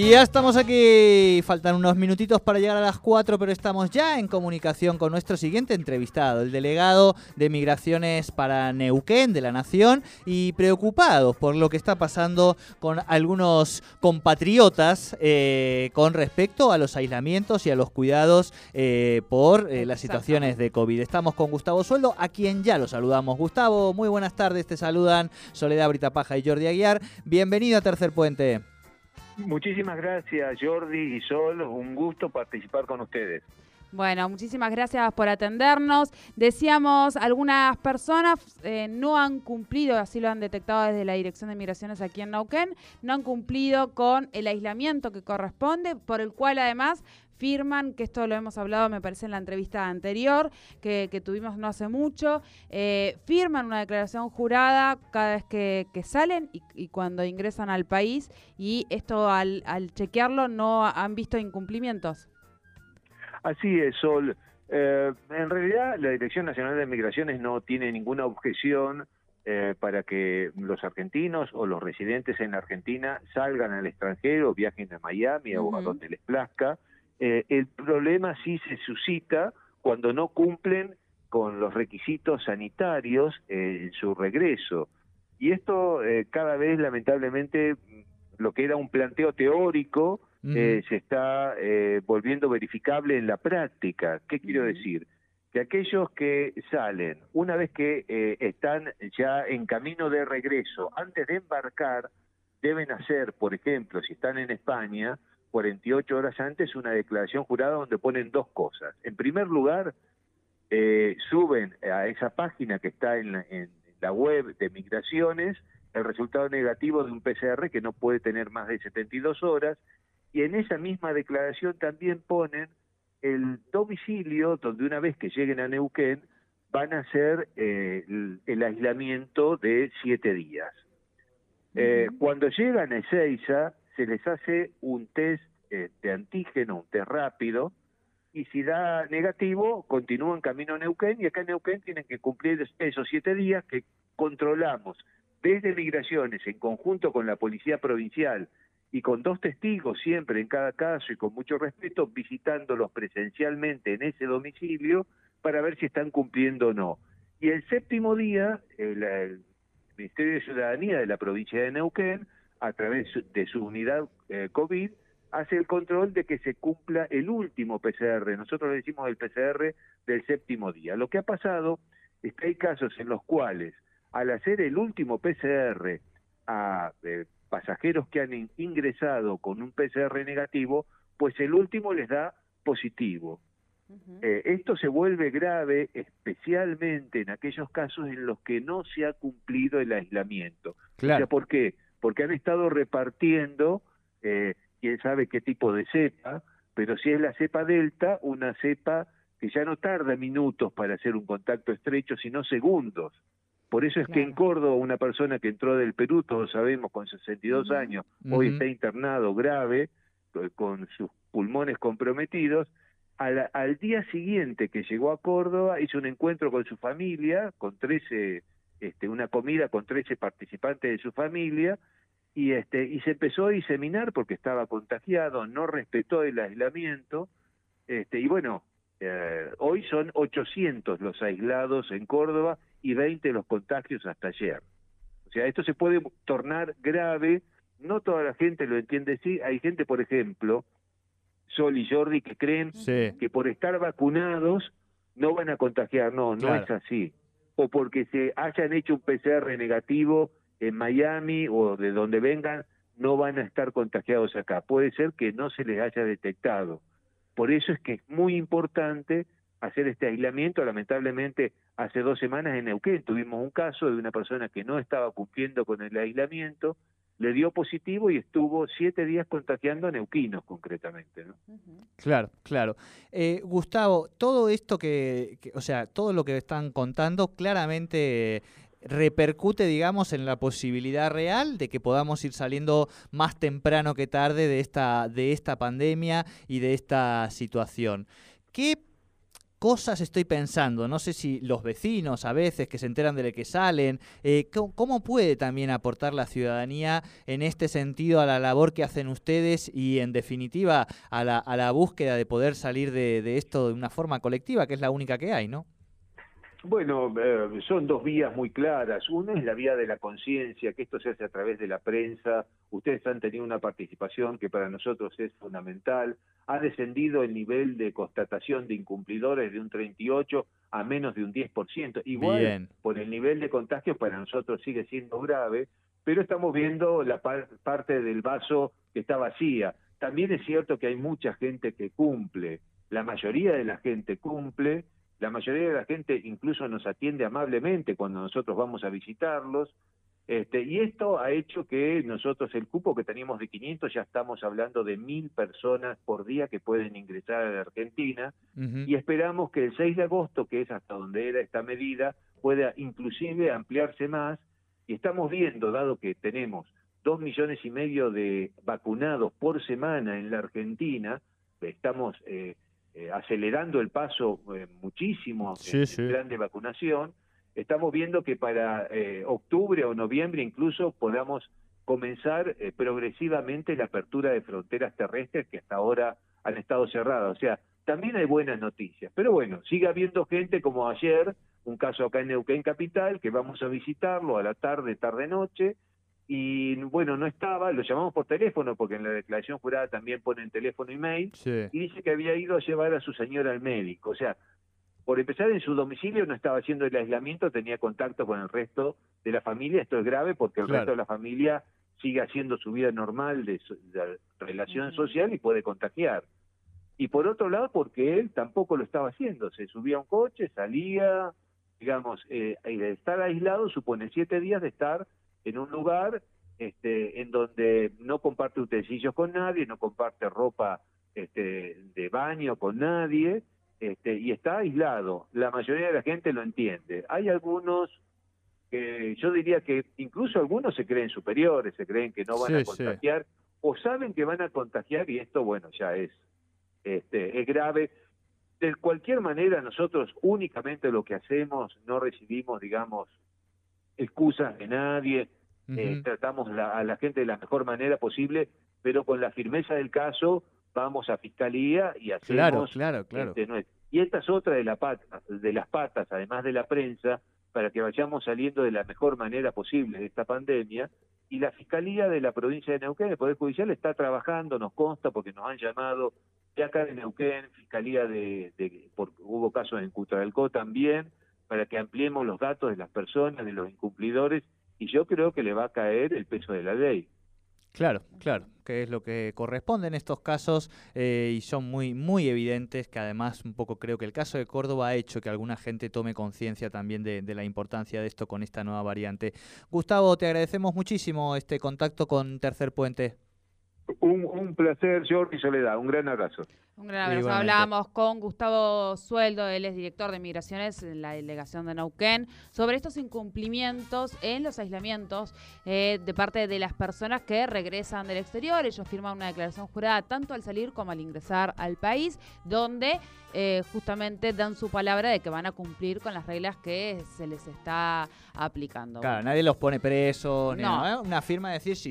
Ya estamos aquí, faltan unos minutitos para llegar a las 4, pero estamos ya en comunicación con nuestro siguiente entrevistado, el delegado de Migraciones para Neuquén de la Nación, y preocupados por lo que está pasando con algunos compatriotas eh, con respecto a los aislamientos y a los cuidados eh, por eh, las situaciones de COVID. Estamos con Gustavo Sueldo, a quien ya lo saludamos. Gustavo, muy buenas tardes, te saludan Soledad Britapaja y Jordi Aguiar. Bienvenido a Tercer Puente. Muchísimas gracias Jordi y Sol, un gusto participar con ustedes. Bueno, muchísimas gracias por atendernos. Decíamos, algunas personas eh, no han cumplido, así lo han detectado desde la Dirección de Migraciones aquí en Nauquén, no han cumplido con el aislamiento que corresponde, por el cual además firman, que esto lo hemos hablado me parece en la entrevista anterior que, tuvimos no hace mucho, eh, firman una declaración jurada cada vez que, salen y, cuando ingresan al país y esto al, chequearlo no han visto incumplimientos. Así es, Sol. Eh, en realidad la Dirección Nacional de Migraciones no tiene ninguna objeción eh, para que los argentinos o los residentes en la Argentina salgan al extranjero, viajen a Miami o a donde les plazca. Eh, el problema sí se suscita cuando no cumplen con los requisitos sanitarios en su regreso. Y esto eh, cada vez, lamentablemente, lo que era un planteo teórico eh, se está volviendo verificable en la práctica. ¿Qué quiero decir? Que aquellos que salen, una vez que están ya en camino de regreso, antes de embarcar, deben hacer, por ejemplo, si están en España, 48 horas antes una declaración jurada donde ponen dos cosas. En primer lugar, eh, suben a esa página que está en la, web de migraciones el resultado negativo de un PCR que no puede tener más de 72 horas y en esa misma declaración también ponen el domicilio donde una vez que lleguen a Neuquén van a hacer eh, el, aislamiento de siete días. Eh, cuando llegan a Ezeiza, se les hace un test de antígeno, un test rápido, y si da negativo, continúan camino a Neuquén, y acá en Neuquén tienen que cumplir esos siete días que controlamos desde migraciones en conjunto con la policía provincial y con dos testigos siempre en cada caso y con mucho respeto, visitándolos presencialmente en ese domicilio para ver si están cumpliendo o no. Y el séptimo día, el, Ministerio de Ciudadanía de la provincia de Neuquén a través de su unidad eh, COVID, hace el control de que se cumpla el último PCR. Nosotros le decimos el PCR del séptimo día. Lo que ha pasado es que hay casos en los cuales, al hacer el último PCR a eh, pasajeros que han ingresado con un PCR negativo, pues el último les da positivo. Eh, esto se vuelve grave especialmente en aquellos casos en los que no se ha cumplido el aislamiento. Claro. ¿por qué? porque han estado repartiendo, eh, quién sabe qué tipo de cepa, pero si es la cepa delta, una cepa que ya no tarda minutos para hacer un contacto estrecho, sino segundos. Por eso es que en Córdoba una persona que entró del Perú, todos sabemos, con 62 años, hoy está internado grave, con sus pulmones comprometidos, al, al, día siguiente que llegó a Córdoba hizo un encuentro con su familia, con 13 este, una comida con 13 participantes de su familia y este y se empezó a diseminar porque estaba contagiado, no respetó el aislamiento este y bueno, eh, hoy son 800 los aislados en Córdoba y 20 los contagios hasta ayer. O sea, esto se puede tornar grave, no toda la gente lo entiende así, hay gente, por ejemplo, Sol y Jordi, que creen que por estar vacunados no van a contagiar, no, no es así o porque se hayan hecho un PCR negativo en Miami o de donde vengan, no van a estar contagiados acá. Puede ser que no se les haya detectado. Por eso es que es muy importante hacer este aislamiento. Lamentablemente, hace dos semanas en Neuquén tuvimos un caso de una persona que no estaba cumpliendo con el aislamiento, le dio positivo y estuvo siete días contagiando a neuquinos concretamente. Claro, claro. Eh, Gustavo, todo esto que, o sea, todo lo que están contando claramente repercute, digamos, en la posibilidad real de que podamos ir saliendo más temprano que tarde de esta, de esta pandemia y de esta situación. ¿Qué cosas estoy pensando? No sé si los vecinos a veces que se enteran de lo que salen, eh, ¿cómo, puede también aportar la ciudadanía en este sentido a la labor que hacen ustedes y en definitiva a la, a la búsqueda de poder salir de, de esto de una forma colectiva, que es la única que hay, ¿no? Bueno, eh, son dos vías muy claras. Una es la vía de la conciencia, que esto se hace a través de la prensa. Ustedes han tenido una participación que para nosotros es fundamental. Ha descendido el nivel de constatación de incumplidores de un 38 a menos de un 10%. Igual, por el nivel de contagios para nosotros sigue siendo grave, pero estamos viendo la parte del vaso que está vacía. También es cierto que hay mucha gente que cumple. La mayoría de la gente cumple la mayoría de la gente incluso nos atiende amablemente cuando nosotros vamos a visitarlos. Este, y esto ha hecho que nosotros el cupo que teníamos de 500 ya estamos hablando de mil personas por día que pueden ingresar a la Argentina y esperamos que el 6 de agosto, que es hasta donde era esta medida, pueda inclusive ampliarse más y estamos viendo, dado que tenemos dos millones y medio de vacunados por semana en la Argentina, estamos eh, eh, acelerando el paso eh, muchísimo en el plan de vacunación, estamos viendo que para eh, octubre o noviembre incluso podamos comenzar progresivamente la apertura de fronteras terrestres que hasta ahora han estado cerradas. O sea, también hay buenas noticias. Pero bueno, sigue habiendo gente como ayer, un caso acá en Neuquén Capital, que vamos a visitarlo a la tarde, tarde-noche, y bueno, no estaba, lo llamamos por teléfono porque en la declaración jurada también ponen teléfono y mail, y dice que había ido a llevar a su señora al médico. O sea, por empezar en su domicilio no estaba haciendo el aislamiento, tenía contacto con el resto de la familia, esto es grave porque el resto de la familia sigue haciendo su vida normal de, relación social y puede contagiar. Y por otro lado, porque él tampoco lo estaba haciendo, se subía a un coche, salía, digamos, eh, de estar aislado supone siete días de estar en un lugar este, en donde no comparte utensilios con nadie, no comparte ropa este, de baño con nadie, este, y está aislado. La mayoría de la gente lo entiende. Hay algunos que yo diría que incluso algunos se creen superiores, se creen que no van a contagiar, o saben que van a contagiar, y esto, bueno, ya es, este, es grave. De cualquier manera, nosotros únicamente lo que hacemos, no recibimos, digamos, excusas de nadie, eh, tratamos a la gente de la mejor manera posible, pero con la firmeza del caso vamos a fiscalía y hacemos... Claro, claro, claro. y esta es otra de, la de las patas, además de la prensa, para que vayamos saliendo de la mejor manera posible de esta pandemia. Y la Fiscalía de la provincia de Neuquén, el Poder Judicial, está trabajando, nos consta, porque nos han llamado de acá de Neuquén, Fiscalía de, de porque hubo casos en Cutralcó también, para que ampliemos los datos de las personas, de los incumplidores, y yo creo que le va a caer el peso de la ley. Claro, claro, que es lo que corresponde en estos casos eh, y son muy, muy evidentes que además un poco creo que el caso de Córdoba ha hecho que alguna gente tome conciencia también de, de, la importancia de esto con esta nueva variante. Gustavo, te agradecemos muchísimo este contacto con Tercer Puente. Un, placer, Jordi Soledad. Un gran abrazo. Un gran abrazo. Hablábamos con Gustavo Sueldo, él es director de Migraciones en la delegación de Neuquén, sobre estos incumplimientos en los aislamientos eh, de parte de las personas que regresan del exterior. Ellos firman una declaración jurada tanto al salir como al ingresar al país, donde eh, justamente dan su palabra de que van a cumplir con las reglas que se les está aplicando. Claro, nadie los pone presos, no. una firma de decir si